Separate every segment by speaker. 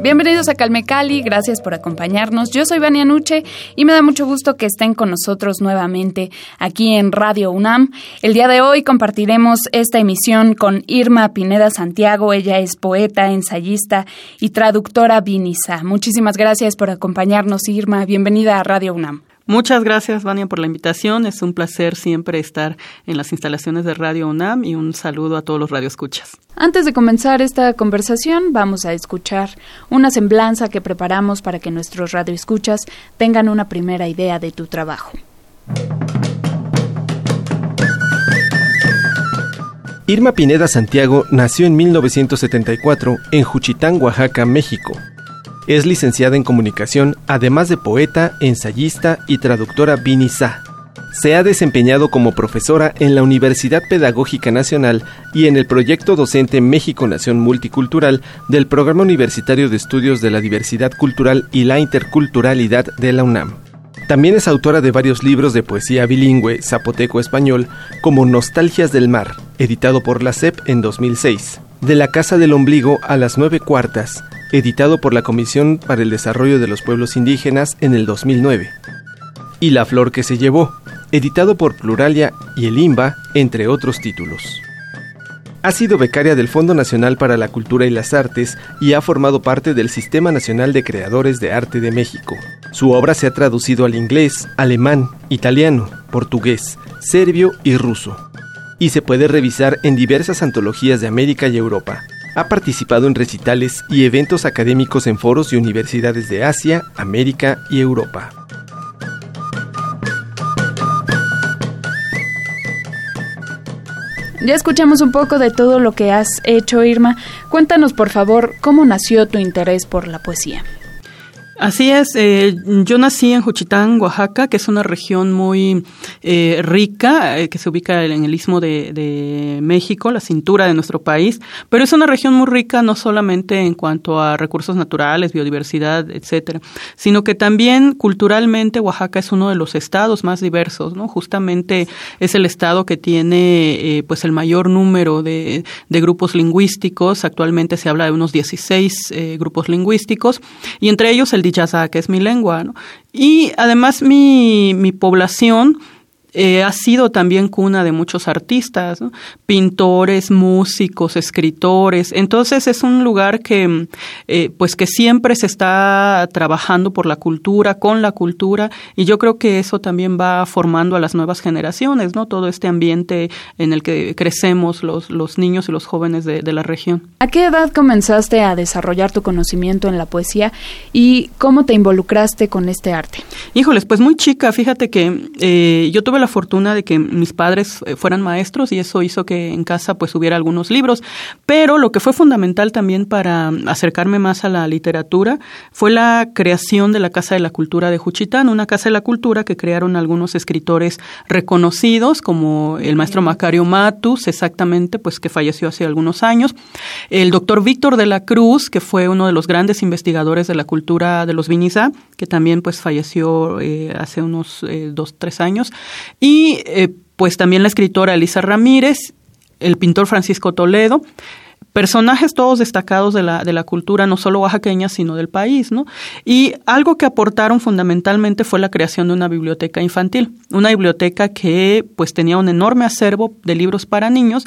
Speaker 1: Bienvenidos a Calme Cali, gracias por acompañarnos. Yo soy Vania Nuche y me da mucho gusto que estén con nosotros nuevamente aquí en Radio UNAM. El día de hoy compartiremos esta emisión con Irma Pineda Santiago. Ella es poeta, ensayista y traductora vinisa. Muchísimas gracias por acompañarnos, Irma. Bienvenida a Radio UNAM.
Speaker 2: Muchas gracias, Vania, por la invitación. Es un placer siempre estar en las instalaciones de Radio UNAM y un saludo a todos los radioescuchas.
Speaker 1: Antes de comenzar esta conversación, vamos a escuchar una semblanza que preparamos para que nuestros radioescuchas tengan una primera idea de tu trabajo.
Speaker 3: Irma Pineda Santiago nació en 1974 en Juchitán, Oaxaca, México. Es licenciada en comunicación, además de poeta, ensayista y traductora Binisa. Se ha desempeñado como profesora en la Universidad Pedagógica Nacional y en el proyecto docente México Nación Multicultural del Programa Universitario de Estudios de la Diversidad Cultural y la Interculturalidad de la UNAM. También es autora de varios libros de poesía bilingüe zapoteco-español, como Nostalgias del Mar, editado por la CEP en 2006, De la Casa del Ombligo a las Nueve Cuartas, editado por la Comisión para el Desarrollo de los Pueblos Indígenas en el 2009. Y La Flor que se llevó, editado por Pluralia y el IMBA, entre otros títulos. Ha sido becaria del Fondo Nacional para la Cultura y las Artes y ha formado parte del Sistema Nacional de Creadores de Arte de México. Su obra se ha traducido al inglés, alemán, italiano, portugués, serbio y ruso. Y se puede revisar en diversas antologías de América y Europa. Ha participado en recitales y eventos académicos en foros y universidades de Asia, América y Europa.
Speaker 1: Ya escuchamos un poco de todo lo que has hecho, Irma. Cuéntanos, por favor, cómo nació tu interés por la poesía.
Speaker 2: Así es, eh, yo nací en Juchitán, Oaxaca, que es una región muy eh, rica, eh, que se ubica en el istmo de, de, México, la cintura de nuestro país, pero es una región muy rica no solamente en cuanto a recursos naturales, biodiversidad, etcétera, sino que también culturalmente Oaxaca es uno de los estados más diversos, ¿no? Justamente es el estado que tiene pues el mayor número de, grupos lingüísticos, actualmente se habla de unos 16 grupos lingüísticos, y entre ellos el que es mi lengua, ¿no? Y además mi, mi población eh, ha sido también cuna de muchos artistas, pintores, músicos, escritores. Entonces es un lugar que, eh, pues que siempre se está trabajando por la cultura, con la cultura, y yo creo que eso también va formando a las nuevas generaciones, ¿no? Todo este ambiente en el que crecemos los, los niños y los jóvenes de, de la región.
Speaker 1: ¿A qué edad comenzaste a desarrollar tu conocimiento en la poesía y cómo te involucraste con este arte?
Speaker 2: Híjoles, pues muy chica. Fíjate que eh, yo tuve la fortuna de que mis padres eh, fueran maestros y eso hizo que en casa pues hubiera algunos libros, pero lo que fue fundamental también para acercarme más a la literatura fue la creación de la Casa de la Cultura de Juchitán, una Casa de la Cultura que crearon algunos escritores reconocidos como el maestro Macario Matus, exactamente, pues que falleció hace algunos años, el doctor Víctor de la Cruz, que fue uno de los grandes investigadores de la cultura de los Vinizá, que también pues falleció eh, hace unos eh, dos, tres años, y eh, pues también la escritora Elisa Ramírez, el pintor Francisco Toledo, personajes todos destacados de la, de la cultura, no solo oaxaqueña, sino del país, ¿no? Y algo que aportaron fundamentalmente fue la creación de una biblioteca infantil, una biblioteca que pues tenía un enorme acervo de libros para niños,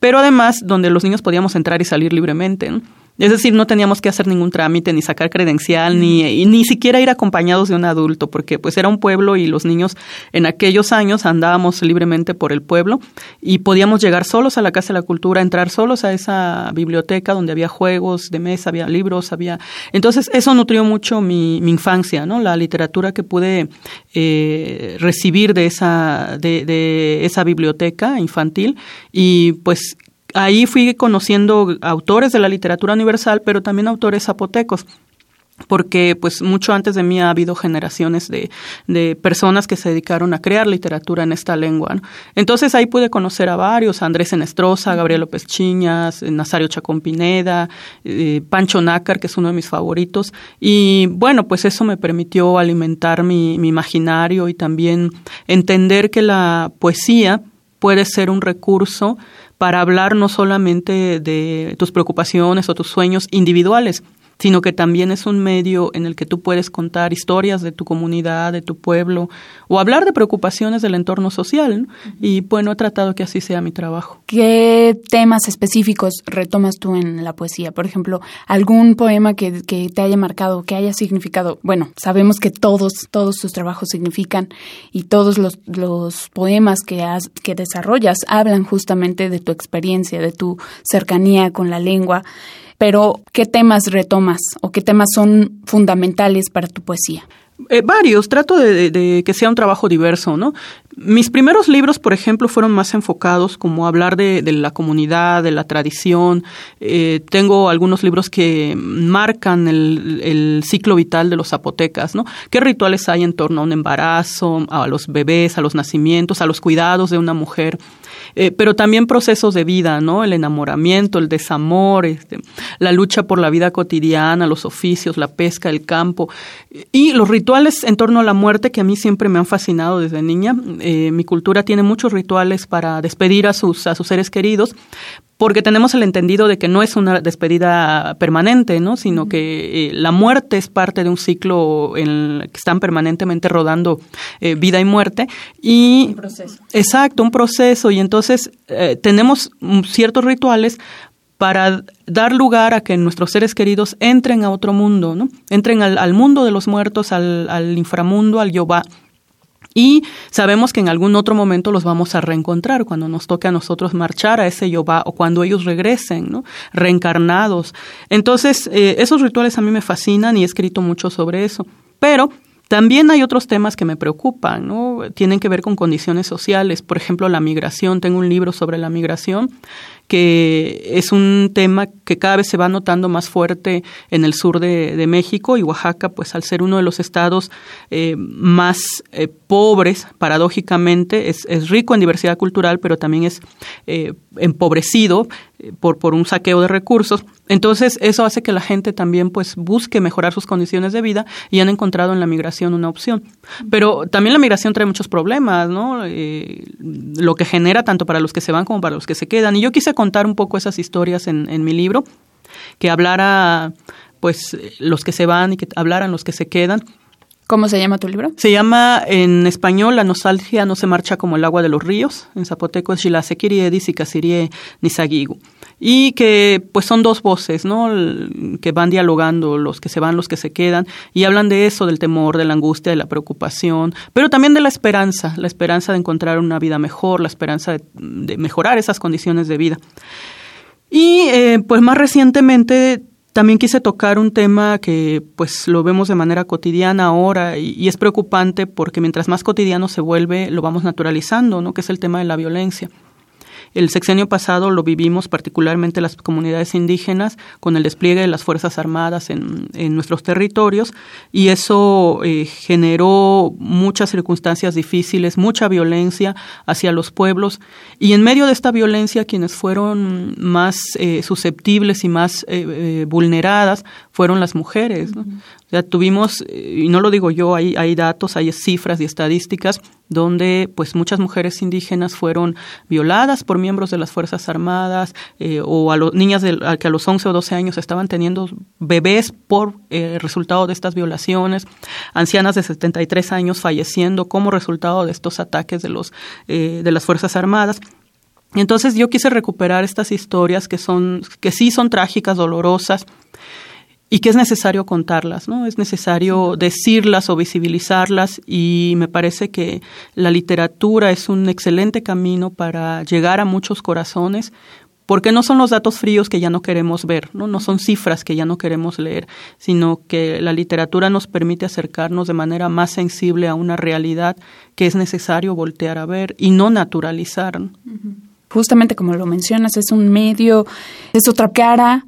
Speaker 2: pero además donde los niños podíamos entrar y salir libremente, ¿no? Es decir, no teníamos que hacer ningún trámite, ni sacar credencial, ni, ni siquiera ir acompañados de un adulto, porque pues era un pueblo y los niños en aquellos años andábamos libremente por el pueblo y podíamos llegar solos a la Casa de la Cultura, entrar solos a esa biblioteca donde había juegos de mesa, había libros, había... Entonces eso nutrió mucho mi, mi infancia, ¿no? La literatura que pude eh, recibir de esa, de, de esa biblioteca infantil y pues ahí fui conociendo autores de la literatura universal, pero también autores zapotecos porque pues mucho antes de mí ha habido generaciones de, de personas que se dedicaron a crear literatura en esta lengua. Entonces ahí pude conocer a varios, Andrés Enestrosa, Gabriel López Chiñas, Nazario Chacón Pineda, eh, Pancho Nácar, que es uno de mis favoritos. Y bueno, pues eso me permitió alimentar mi, mi imaginario y también entender que la poesía puede ser un recurso para hablar no solamente de tus preocupaciones o tus sueños individuales, sino que también es un medio en el que tú puedes contar historias de tu comunidad, de tu pueblo, o hablar de preocupaciones del entorno social. Y bueno, he tratado que así sea mi trabajo.
Speaker 1: ¿Qué temas específicos retomas tú en la poesía? Por ejemplo, algún poema que, que te haya marcado, que haya significado. Bueno, sabemos que todos, todos tus trabajos significan y todos los, los poemas que, has, que desarrollas hablan justamente de tu experiencia, de tu cercanía con la lengua pero ¿qué temas retomas o qué temas son fundamentales para tu poesía?
Speaker 2: Eh, varios, trato de, que sea un trabajo diverso, ¿no? Mis primeros libros, por ejemplo, fueron más enfocados como hablar de, la comunidad, de la tradición. Eh, tengo algunos libros que marcan el, el, ciclo vital de los zapotecas, ¿no? ¿Qué rituales hay en torno a un embarazo, a los bebés, a los nacimientos, a los cuidados de una mujer? Eh, pero también procesos de vida, ¿no? El enamoramiento, el desamor, este, la lucha por la vida cotidiana, los oficios, la pesca, el campo y los rituales en torno a la muerte que a mí siempre me han fascinado desde niña. Eh, mi cultura tiene muchos rituales para despedir a sus, a sus seres queridos, porque tenemos el entendido de que no es una despedida permanente, ¿no? sino que eh, la muerte es parte de un ciclo en el que están permanentemente rodando eh, vida y muerte. Y,
Speaker 1: un proceso.
Speaker 2: Exacto, un proceso. Y entonces eh, tenemos ciertos rituales para dar lugar a que nuestros seres queridos entren a otro mundo, ¿no? entren al, al mundo de los muertos, al, al inframundo, al Yobá y sabemos que en algún otro momento los vamos a reencontrar cuando nos toque a nosotros marchar a ese yoba o cuando ellos regresen, ¿no? Reencarnados. Entonces, eh, esos rituales a mí me fascinan y he escrito mucho sobre eso. Pero también hay otros temas que me preocupan, ¿no? Tienen que ver con condiciones sociales, por ejemplo, la migración. Tengo un libro sobre la migración que es un tema que cada vez se va notando más fuerte en el sur de, México y Oaxaca, pues al ser uno de los estados eh, más eh, pobres, paradójicamente, es, es, rico en diversidad cultural, pero también es eh, empobrecido por, por un saqueo de recursos. Entonces, eso hace que la gente también pues busque mejorar sus condiciones de vida y han encontrado en la migración una opción. Pero también la migración trae muchos problemas, ¿no? lo que genera tanto para los que se van como para los que se quedan. Y yo quise contar un poco esas historias en, mi libro, que hablara pues los que se van y que hablaran los que se quedan.
Speaker 1: ¿Cómo se llama tu libro?
Speaker 2: Se llama en español La nostalgia no se marcha como el agua de los ríos. En zapoteco es Xilasequirie, Casirie Nisagigu y que pues son dos voces, ¿no? que van dialogando, los que se van, los que se quedan, y hablan de eso, del temor, de la angustia, de la preocupación, pero también de la esperanza, la esperanza de encontrar una vida mejor, la esperanza de, mejorar esas condiciones de vida. Y eh, pues más recientemente también quise tocar un tema que pues lo vemos de manera cotidiana ahora y, es preocupante porque mientras más cotidiano se vuelve lo vamos naturalizando, ¿no? Que es el tema de la violencia. El sexenio pasado lo vivimos particularmente las comunidades indígenas con el despliegue de las Fuerzas Armadas en, nuestros territorios y eso eh, generó muchas circunstancias difíciles, mucha violencia hacia los pueblos y en medio de esta violencia quienes fueron más eh, susceptibles y más eh, vulneradas fueron las mujeres. Tuvimos, y no lo digo yo, hay, hay datos, hay cifras y estadísticas donde pues muchas mujeres indígenas fueron violadas por miembros de las Fuerzas Armadas eh, o a los niñas que a los 11 o 12 años estaban teniendo bebés por eh, resultado de estas violaciones, ancianas de 73 años falleciendo como resultado de estos ataques de, los, eh, de las Fuerzas Armadas. Entonces yo quise recuperar estas historias que son, que sí son trágicas, dolorosas, y que es necesario contarlas, ¿no? Es necesario decirlas o visibilizarlas y me parece que la literatura es un excelente camino para llegar a muchos corazones porque no son los datos fríos que ya no queremos ver, ¿no? no son cifras que ya no queremos leer, sino que la literatura nos permite acercarnos de manera más sensible a una realidad que es necesario voltear a ver y no naturalizar.
Speaker 1: Justamente como lo mencionas, es un medio, es otra cara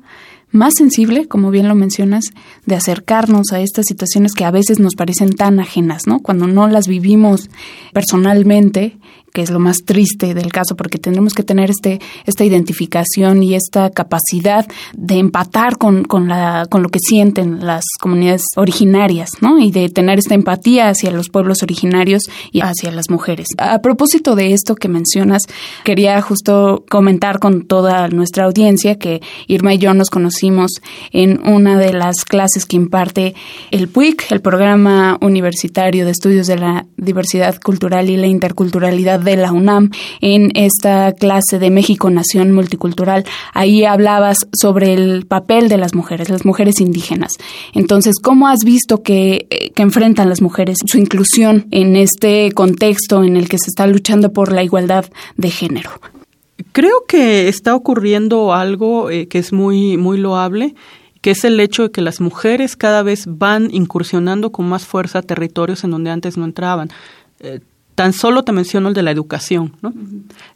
Speaker 1: más sensible, como bien lo mencionas, de acercarnos a estas situaciones que a veces nos parecen tan ajenas, ¿no? Cuando no las vivimos personalmente que es lo más triste del caso, porque tendremos que tener este, esta identificación y esta capacidad de empatar con, con, la, con lo que sienten las comunidades originarias, ¿no? Y de tener esta empatía hacia los pueblos originarios y hacia las mujeres. A propósito de esto que mencionas, quería justo comentar con toda nuestra audiencia que Irma y yo nos conocimos en una de las clases que imparte el PUIC, el Programa Universitario de Estudios de la Diversidad Cultural y la Interculturalidad de la UNAM en esta clase de México Nación Multicultural. Ahí hablabas sobre el papel de las mujeres, las mujeres indígenas. Entonces, ¿cómo has visto que, eh, que enfrentan las mujeres su inclusión en este contexto en el que se está luchando por la igualdad de género?
Speaker 2: Creo que está ocurriendo algo eh, que es muy, muy loable que es el hecho de que las mujeres cada vez van incursionando con más fuerza territorios en donde antes no entraban. Eh, Tan solo te menciono el de la educación. ¿no?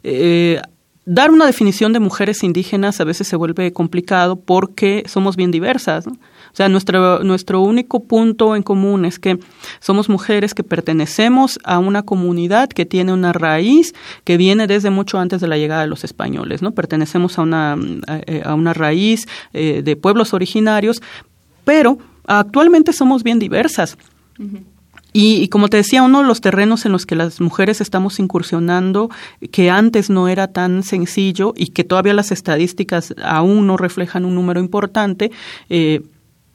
Speaker 2: Eh, dar una definición de mujeres indígenas a veces se vuelve complicado porque somos bien diversas. O sea, nuestro, nuestro único punto en común es que somos mujeres que pertenecemos a una comunidad que tiene una raíz que viene desde mucho antes de la llegada de los españoles. ¿no? Pertenecemos a una, a una raíz eh, de pueblos originarios, pero actualmente somos bien diversas. Y, como te decía, uno de los terrenos en los que las mujeres estamos incursionando, que antes no era tan sencillo y que todavía las estadísticas aún no reflejan un número importante, eh,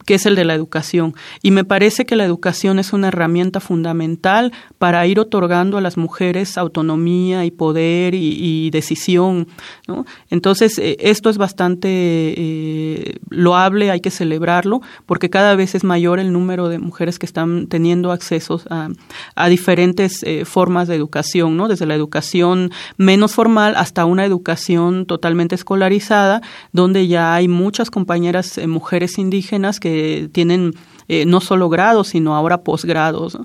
Speaker 2: que es el de la educación. Y me parece que la educación es una herramienta fundamental para ir otorgando a las mujeres autonomía y poder y, decisión. ¿no? Entonces, eh, esto es bastante eh, loable, hay que celebrarlo, porque cada vez es mayor el número de mujeres que están teniendo acceso a, a diferentes eh, formas de educación, ¿no? desde la educación menos formal hasta una educación totalmente escolarizada, donde ya hay muchas compañeras mujeres indígenas que tienen eh, no solo grados, sino ahora posgrados.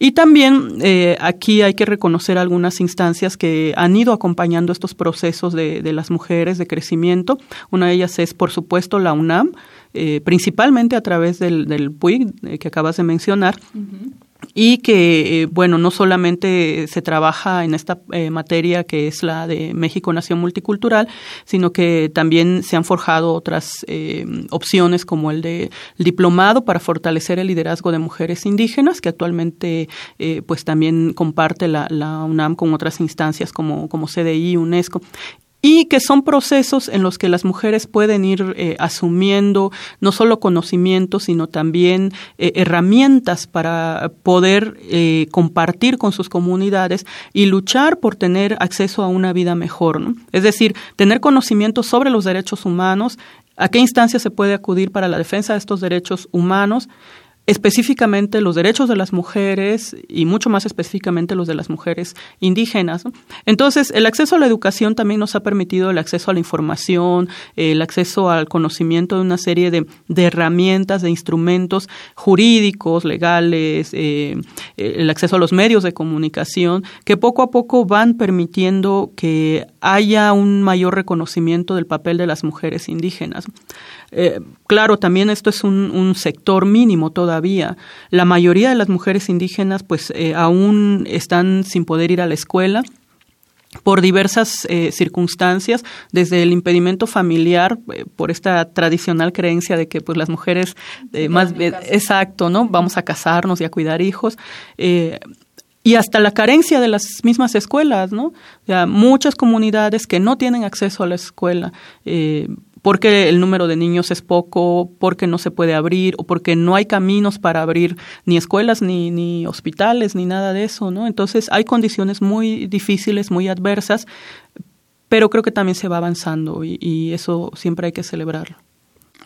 Speaker 2: Y también eh, aquí hay que reconocer algunas instancias que han ido acompañando estos procesos de, las mujeres de crecimiento. Una de ellas es, por supuesto, la UNAM, eh, principalmente a través del, del PUIG que acabas de mencionar y que, eh, bueno, no solamente se trabaja en esta eh, materia que es la de México Nación Multicultural, sino que también se han forjado otras eh, opciones como el de diplomado para fortalecer el liderazgo de mujeres indígenas, que actualmente pues también comparte la, la, UNAM con otras instancias como, como CDI, UNESCO y que son procesos en los que las mujeres pueden ir eh, asumiendo no solo conocimientos, sino también eh, herramientas para poder eh, compartir con sus comunidades y luchar por tener acceso a una vida mejor. Es decir, tener conocimiento sobre los derechos humanos, a qué instancias se puede acudir para la defensa de estos derechos humanos específicamente los derechos de las mujeres y mucho más específicamente los de las mujeres indígenas. Entonces, el acceso a la educación también nos ha permitido el acceso a la información, el acceso al conocimiento de una serie de, herramientas, de instrumentos jurídicos, legales, eh, el acceso a los medios de comunicación, que poco a poco van permitiendo que haya un mayor reconocimiento del papel de las mujeres indígenas. Eh, claro, también esto es un, sector mínimo todavía. La mayoría de las mujeres indígenas pues eh, aún están sin poder ir a la escuela por diversas eh, circunstancias, desde el impedimento familiar, por esta tradicional creencia de que pues las mujeres más exacto, ¿no? Vamos a casarnos y a cuidar hijos. y hasta la carencia de las mismas escuelas, ¿no? Muchas comunidades que no tienen acceso a la escuela, porque el número de niños es poco, porque no se puede abrir o porque no hay caminos para abrir ni escuelas ni, ni hospitales ni nada de eso, ¿no? Entonces hay condiciones muy difíciles, muy adversas, pero creo que también se va avanzando y eso siempre hay que celebrarlo.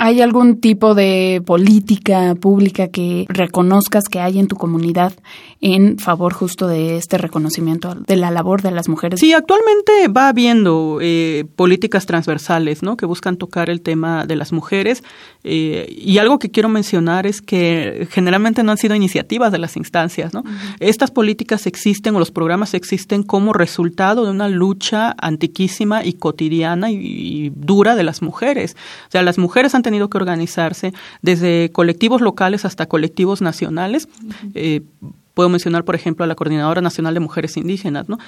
Speaker 1: ¿Hay algún tipo de política pública que reconozcas que hay en tu comunidad en favor justo de este reconocimiento de la labor de las mujeres?
Speaker 2: Sí, actualmente va habiendo eh, políticas transversales ¿no? que buscan tocar el tema de las mujeres eh, y algo que quiero mencionar es que generalmente no han sido iniciativas de las instancias. ¿no? Estas políticas existen o los programas existen como resultado de una lucha antiquísima y cotidiana y, dura de las mujeres. O sea, las mujeres han tenido que organizarse desde colectivos locales hasta colectivos nacionales. Eh, puedo mencionar, por ejemplo, a la Coordinadora Nacional de Mujeres Indígenas, ¿no?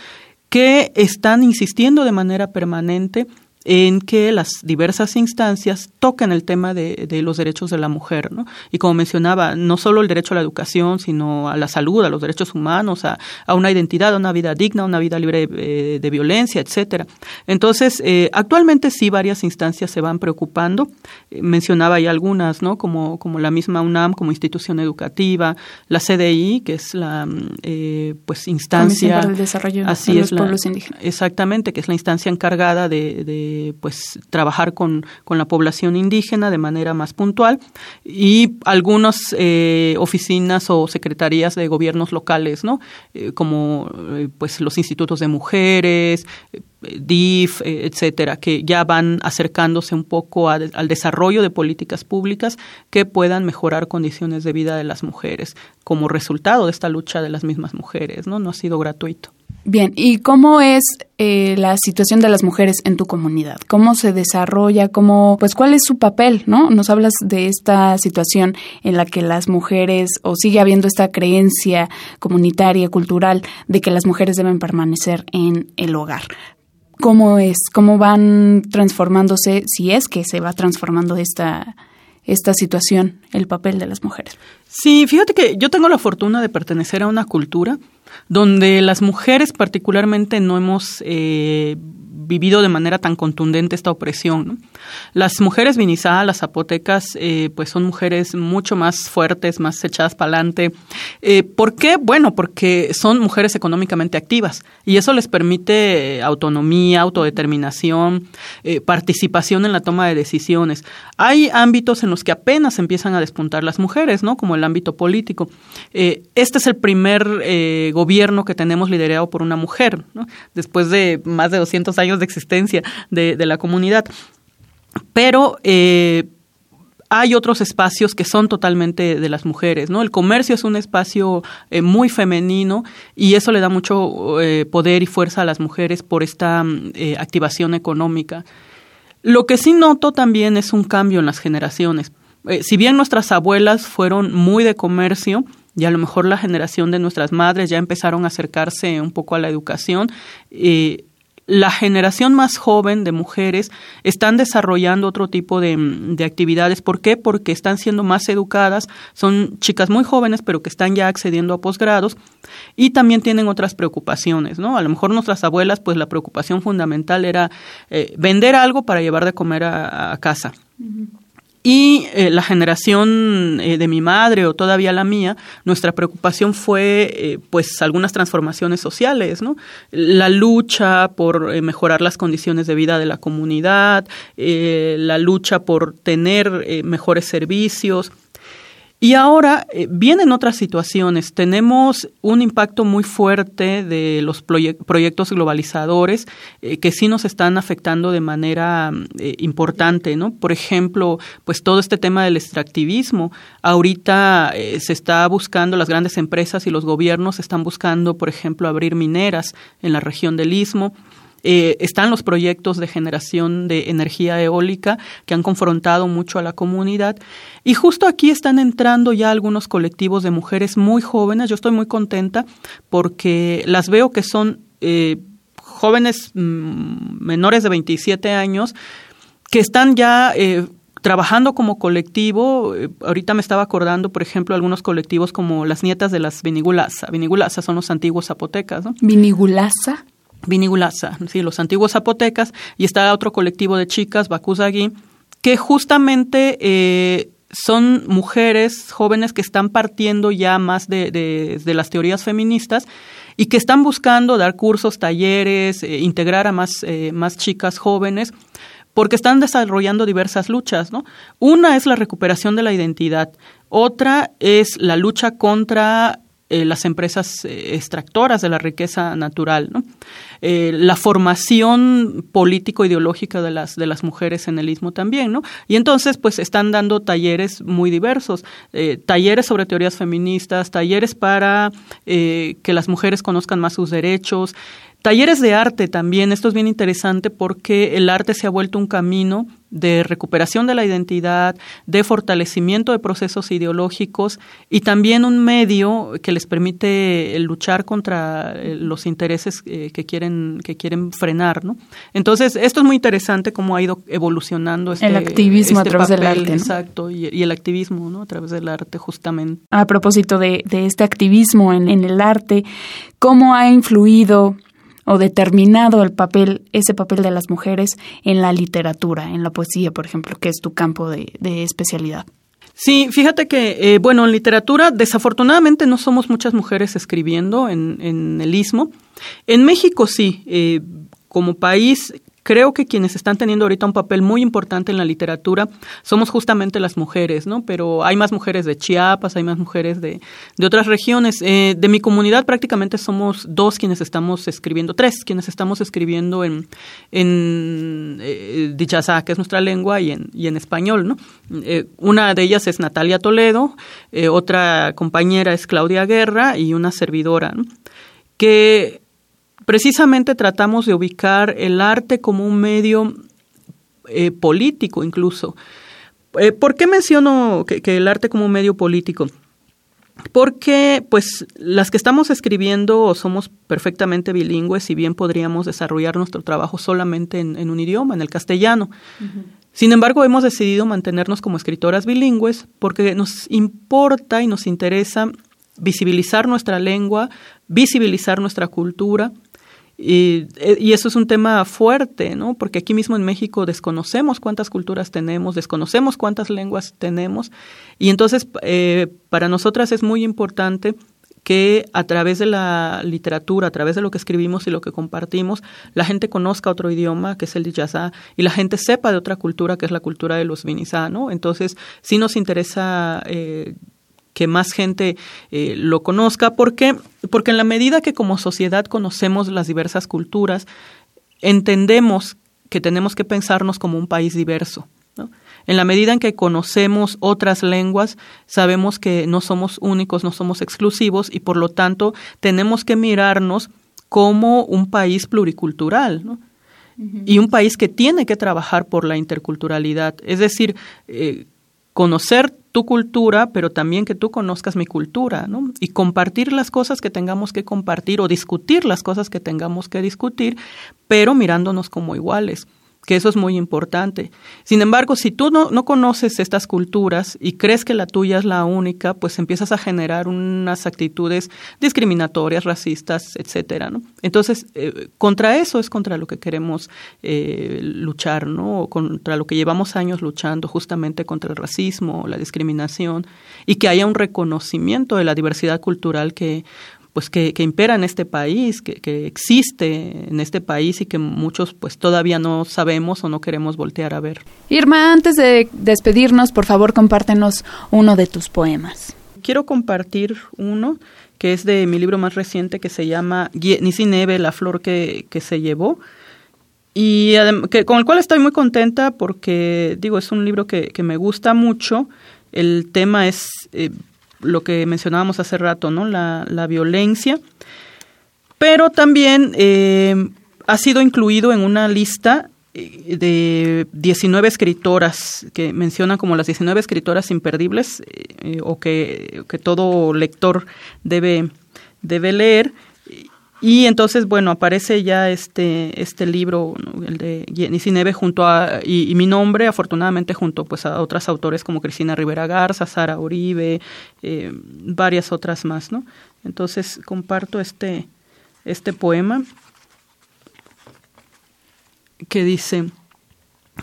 Speaker 2: que están insistiendo de manera permanente en que las diversas instancias toquen el tema de, de, los derechos de la mujer, ¿no? Y como mencionaba, no solo el derecho a la educación, sino a la salud, a los derechos humanos, a, a una identidad, a una vida digna, a una vida libre de, de violencia, etcétera. Entonces, eh, actualmente sí varias instancias se van preocupando. Eh, mencionaba ya algunas, ¿no? Como, como la misma UNAM como institución educativa, la CDI, que es la eh, pues instancia
Speaker 1: para el desarrollo
Speaker 2: así
Speaker 1: de
Speaker 2: los
Speaker 1: los pueblos indígenas.
Speaker 2: Exactamente, que es la instancia encargada de, de pues trabajar con, con, la población indígena de manera más puntual y algunas eh, oficinas o secretarías de gobiernos locales, ¿no? Eh, como eh, pues los institutos de mujeres, DIF, etcétera, que ya van acercándose un poco al desarrollo de políticas públicas que puedan mejorar condiciones de vida de las mujeres como resultado de esta lucha de las mismas mujeres, ¿no? No ha sido gratuito.
Speaker 1: Bien, ¿y cómo es eh, la situación de las mujeres en tu comunidad? ¿Cómo se desarrolla? ¿Cómo, pues, cuál es su papel? ¿No? Nos hablas de esta situación en la que las mujeres, o sigue habiendo esta creencia comunitaria, cultural, de que las mujeres deben permanecer en el hogar. ¿Cómo es? ¿Cómo van transformándose, si es que se va transformando esta, esta situación, el papel de las mujeres?
Speaker 2: Sí, fíjate que yo tengo la fortuna de pertenecer a una cultura donde las mujeres particularmente no hemos eh, vivido de manera tan contundente esta opresión. Las mujeres vinizadas, las zapotecas, eh, pues son mujeres mucho más fuertes, más echadas para adelante. Eh, ¿Por qué? Bueno, porque son mujeres económicamente activas y eso les permite eh, autonomía, autodeterminación, eh, participación en la toma de decisiones. Hay ámbitos en los que apenas empiezan a despuntar las mujeres, ¿no? Como el ámbito político. Este es el primer gobierno que tenemos liderado por una mujer, ¿no? Después de más de 200 años de existencia de la comunidad. Pero eh, hay otros espacios que son totalmente de las mujeres, ¿no? El comercio es un espacio eh, muy femenino y eso le da mucho eh, poder y fuerza a las mujeres por esta eh, activación económica. Lo que sí noto también es un cambio en las generaciones. Si bien nuestras abuelas fueron muy de comercio, y a lo mejor la generación de nuestras madres ya empezaron a acercarse un poco a la educación, eh, la generación más joven de mujeres están desarrollando otro tipo de, de, actividades. ¿Por qué? Porque están siendo más educadas, son chicas muy jóvenes, pero que están ya accediendo a posgrados y también tienen otras preocupaciones, ¿no? A lo mejor nuestras abuelas, pues la preocupación fundamental era eh, vender algo para llevar de comer a, casa. Y eh, la generación eh, de mi madre o todavía la mía, nuestra preocupación fue eh, pues algunas transformaciones sociales, ¿no? La lucha por eh, mejorar las condiciones de vida de la comunidad, la lucha por tener mejores servicios. Y ahora eh, vienen otras situaciones. Tenemos un impacto muy fuerte de los proye proyectos globalizadores eh, que sí nos están afectando de manera eh, importante, ¿no? Por ejemplo, pues todo este tema del extractivismo. Ahorita se está buscando, las grandes empresas y los gobiernos están buscando, por ejemplo, abrir mineras en la región del Istmo. Eh, están los proyectos de generación de energía eólica que han confrontado mucho a la comunidad. Y justo aquí están entrando ya algunos colectivos de mujeres muy jóvenes. Yo estoy muy contenta porque las veo que son eh, jóvenes mmm, menores de 27 años que están ya eh, trabajando como colectivo, ahorita me estaba acordando, por ejemplo, algunos colectivos como las nietas de las Vinigulasa. Vinigulasa son los antiguos zapotecas, ¿no?
Speaker 1: Vinigulasa.
Speaker 2: Vinigulasa, sí, los antiguos zapotecas, y está otro colectivo de chicas, Bakuzagi, que justamente eh, son mujeres jóvenes que están partiendo ya más de las teorías feministas y que están buscando dar cursos, talleres, eh, integrar a más, eh, más chicas jóvenes porque están desarrollando diversas luchas, ¿no? Una es la recuperación de la identidad, otra es la lucha contra eh, las empresas eh, extractoras de la riqueza natural. Eh, la formación político-ideológica de las, de las mujeres en el istmo también, ¿no? Y entonces, pues, están dando talleres muy diversos, talleres sobre teorías feministas, talleres para que las mujeres conozcan más sus derechos, Talleres de arte también, esto es bien interesante porque el arte se ha vuelto un camino de recuperación de la identidad, de fortalecimiento de procesos ideológicos y también un medio que les permite luchar contra eh, los intereses eh, que quieren que quieren frenar, ¿no? Entonces esto es muy interesante cómo ha ido evolucionando este,
Speaker 1: el activismo a este través del arte,
Speaker 2: exacto, y, el activismo, ¿no? A través del arte justamente.
Speaker 1: A propósito de, este activismo en el arte, cómo ha influido o determinado el papel, ese papel de las mujeres en la literatura, en la poesía, por ejemplo, que es tu campo de, especialidad.
Speaker 2: Sí, fíjate que, eh, bueno, en literatura desafortunadamente no somos muchas mujeres escribiendo en, el istmo. En México sí, eh, como país creo que quienes están teniendo ahorita un papel muy importante en la literatura somos justamente las mujeres, ¿no? Pero hay más mujeres de Chiapas, hay más mujeres de, de otras regiones. Eh, de mi comunidad prácticamente somos dos quienes estamos escribiendo, tres quienes estamos escribiendo en, en eh, que es nuestra lengua, y en, y en español, ¿no? Eh, una de ellas es Natalia Toledo, eh, otra compañera es Claudia Guerra y una servidora, ¿no? que precisamente tratamos de ubicar el arte como un medio eh, político incluso. Eh, ¿Por qué menciono que, el arte como un medio político? Porque, pues, las que estamos escribiendo somos perfectamente bilingües y bien podríamos desarrollar nuestro trabajo solamente en, un idioma, en el castellano. Sin embargo, hemos decidido mantenernos como escritoras bilingües porque nos importa y nos interesa visibilizar nuestra lengua, visibilizar nuestra cultura y, eh, y, eso es un tema fuerte, ¿no? Porque aquí mismo en México desconocemos cuántas culturas tenemos, desconocemos cuántas lenguas tenemos, y entonces eh, para nosotras es muy importante que a través de la literatura, a través de lo que escribimos y lo que compartimos, la gente conozca otro idioma, que es el Dijazá, y la gente sepa de otra cultura, que es la cultura de los Vinizá, ¿no? Entonces, sí nos interesa eh, que más gente eh, lo conozca. ¿Por qué? Porque en la medida que como sociedad conocemos las diversas culturas, entendemos que tenemos que pensarnos como un país diverso. En la medida en que conocemos otras lenguas, sabemos que no somos únicos, no somos exclusivos y por lo tanto tenemos que mirarnos como un país pluricultural. Y un país que tiene que trabajar por la interculturalidad. Es decir, eh, conocer tu cultura, pero también que tú conozcas mi cultura, ¿no? Y compartir las cosas que tengamos que compartir o discutir las cosas que tengamos que discutir, pero mirándonos como iguales que eso es muy importante. Sin embargo, si tú no, no, conoces estas culturas y crees que la tuya es la única, pues empiezas a generar unas actitudes discriminatorias, racistas, etcétera, ¿no? Entonces, eh, contra eso es contra lo que queremos eh, luchar, ¿no? Contra lo que llevamos años luchando, justamente contra el racismo, la discriminación, y que haya un reconocimiento de la diversidad cultural que pues que, impera en este país, que, existe en este país y que muchos pues todavía no sabemos o no queremos voltear a ver.
Speaker 1: Irma, antes de despedirnos, por favor, compártenos uno de tus poemas.
Speaker 2: Quiero compartir uno que es de mi libro más reciente que se llama Nisi Neve, la flor que, se llevó y que, con el cual estoy muy contenta porque, digo, es un libro que, me gusta mucho. El tema es eh, lo que mencionábamos hace rato, ¿no? La, la violencia. Pero también eh, ha sido incluido en una lista eh, de 19 escritoras que mencionan como las 19 escritoras imperdibles eh, o que, que, todo lector debe, debe leer. Y entonces, bueno, aparece ya este, este libro, el de Jenny junto a, y, mi nombre, afortunadamente, junto pues a otras autores como Cristina Rivera Garza, Sara Uribe, eh, varias otras más, ¿no? Entonces, comparto este, este poema que dice,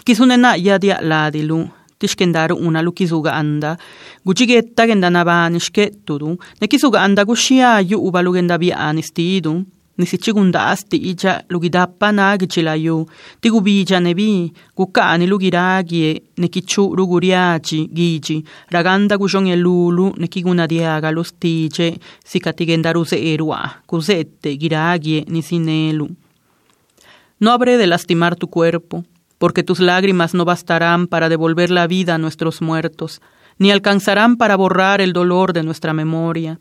Speaker 2: Kisunena yadia la adilu, tishkendaru una lukizuga anda. Guchigetta genda nabanishke tudu. Nekisuga anda gushia yu ubalugenda bi anistidu nisichigunda asti ija lugidappa nagichilayu tigubija nebi gukani lugiragie nekichu luguriachi giji. Raganda gushon elulu nekiguna diaga los tije sikatigendaruse erua. Kuzette giragie nisinelu no habré de lastimar tu cuerpo, porque tus lágrimas no bastarán para devolver la vida a nuestros muertos, ni alcanzarán para borrar el dolor de nuestra memoria.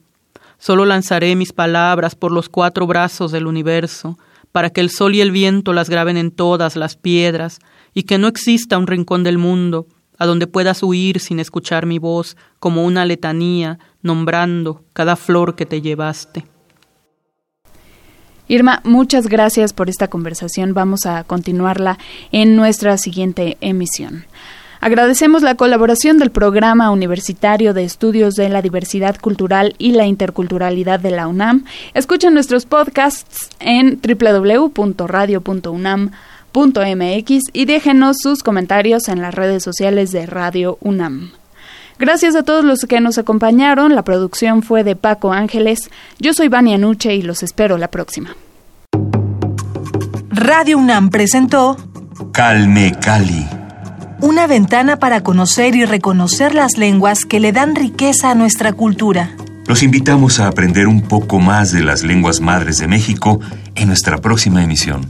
Speaker 2: Solo lanzaré mis palabras por los cuatro brazos del universo, para que el sol y el viento las graben en todas las piedras, y que no exista un rincón del mundo a donde puedas huir sin escuchar mi voz como una letanía nombrando cada flor que te llevaste.
Speaker 1: Irma, muchas gracias por esta conversación. Vamos a continuarla en nuestra siguiente emisión. Agradecemos la colaboración del Programa Universitario de Estudios de la Diversidad Cultural y la Interculturalidad de la UNAM. Escuchen nuestros podcasts en www.radio.unam.mx y déjenos sus comentarios en las redes sociales de Radio UNAM. Gracias a todos los que nos acompañaron. La producción fue de Paco Ángeles. Yo soy Vania Nuche y los espero la próxima.
Speaker 4: Radio UNAM presentó
Speaker 5: Calme Cali.
Speaker 4: Una ventana para conocer y reconocer las lenguas que le dan riqueza a nuestra cultura.
Speaker 5: Los invitamos a aprender un poco más de las lenguas madres de México en nuestra próxima emisión.